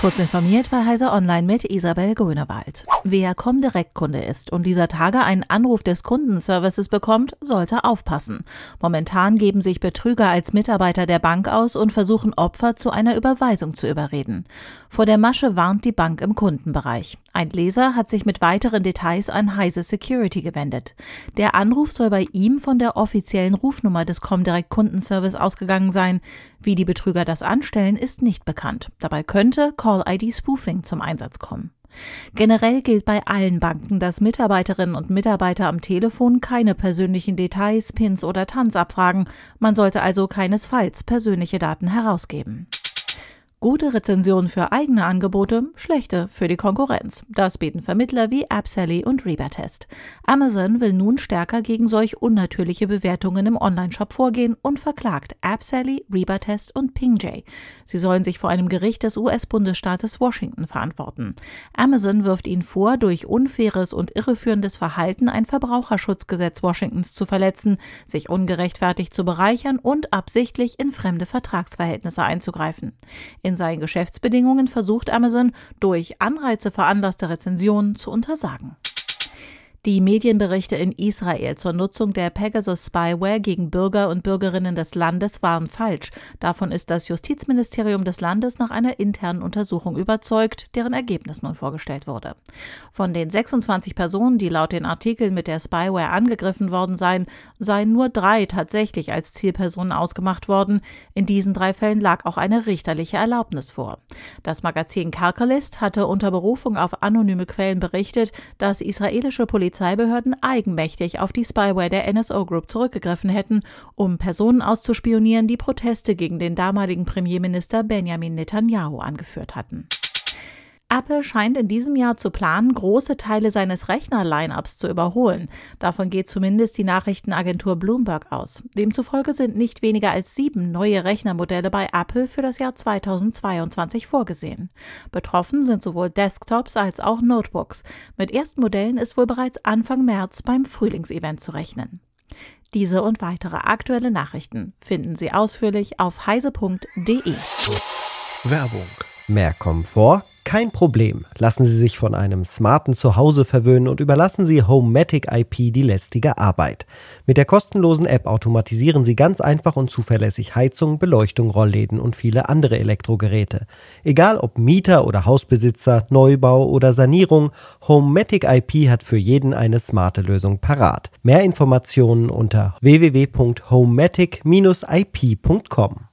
Kurz informiert bei Heiser Online mit Isabel Grünewald. Wer Comdirect-Kunde ist und dieser Tage einen Anruf des Kundenservices bekommt, sollte aufpassen. Momentan geben sich Betrüger als Mitarbeiter der Bank aus und versuchen Opfer zu einer Überweisung zu überreden. Vor der Masche warnt die Bank im Kundenbereich. Ein Leser hat sich mit weiteren Details an Heise Security gewendet. Der Anruf soll bei ihm von der offiziellen Rufnummer des Comdirect Kundenservice ausgegangen sein. Wie die Betrüger das anstellen, ist nicht bekannt. Dabei könnte Call-ID-Spoofing zum Einsatz kommen. Generell gilt bei allen Banken, dass Mitarbeiterinnen und Mitarbeiter am Telefon keine persönlichen Details, Pins oder Tanz abfragen. Man sollte also keinesfalls persönliche Daten herausgeben. Gute Rezensionen für eigene Angebote, schlechte für die Konkurrenz. Das bieten Vermittler wie AppSally und Rebatest. Amazon will nun stärker gegen solch unnatürliche Bewertungen im Onlineshop vorgehen und verklagt AppSally, Rebatest und PingJ. Sie sollen sich vor einem Gericht des US-Bundesstaates Washington verantworten. Amazon wirft ihnen vor, durch unfaires und irreführendes Verhalten ein Verbraucherschutzgesetz Washingtons zu verletzen, sich ungerechtfertigt zu bereichern und absichtlich in fremde Vertragsverhältnisse einzugreifen. In seinen Geschäftsbedingungen versucht Amazon durch Anreize veranlasste Rezensionen zu untersagen. Die Medienberichte in Israel zur Nutzung der Pegasus Spyware gegen Bürger und Bürgerinnen des Landes waren falsch. Davon ist das Justizministerium des Landes nach einer internen Untersuchung überzeugt, deren Ergebnis nun vorgestellt wurde. Von den 26 Personen, die laut den Artikeln mit der Spyware angegriffen worden seien, seien nur drei tatsächlich als Zielpersonen ausgemacht worden. In diesen drei Fällen lag auch eine richterliche Erlaubnis vor. Das Magazin Calcalist hatte unter Berufung auf anonyme Quellen berichtet, dass israelische Polizei Polizeibehörden eigenmächtig auf die Spyware der NSO Group zurückgegriffen hätten, um Personen auszuspionieren, die Proteste gegen den damaligen Premierminister Benjamin Netanyahu angeführt hatten. Apple scheint in diesem Jahr zu planen, große Teile seines Rechner-Lineups zu überholen. Davon geht zumindest die Nachrichtenagentur Bloomberg aus. Demzufolge sind nicht weniger als sieben neue Rechnermodelle bei Apple für das Jahr 2022 vorgesehen. Betroffen sind sowohl Desktops als auch Notebooks. Mit ersten Modellen ist wohl bereits Anfang März beim Frühlingsevent zu rechnen. Diese und weitere aktuelle Nachrichten finden Sie ausführlich auf heise.de. Werbung. Mehr Komfort kein Problem. Lassen Sie sich von einem smarten Zuhause verwöhnen und überlassen Sie Homematic IP die lästige Arbeit. Mit der kostenlosen App automatisieren Sie ganz einfach und zuverlässig Heizung, Beleuchtung, Rollläden und viele andere Elektrogeräte. Egal ob Mieter oder Hausbesitzer, Neubau oder Sanierung, Homematic IP hat für jeden eine smarte Lösung parat. Mehr Informationen unter www.homematic-ip.com.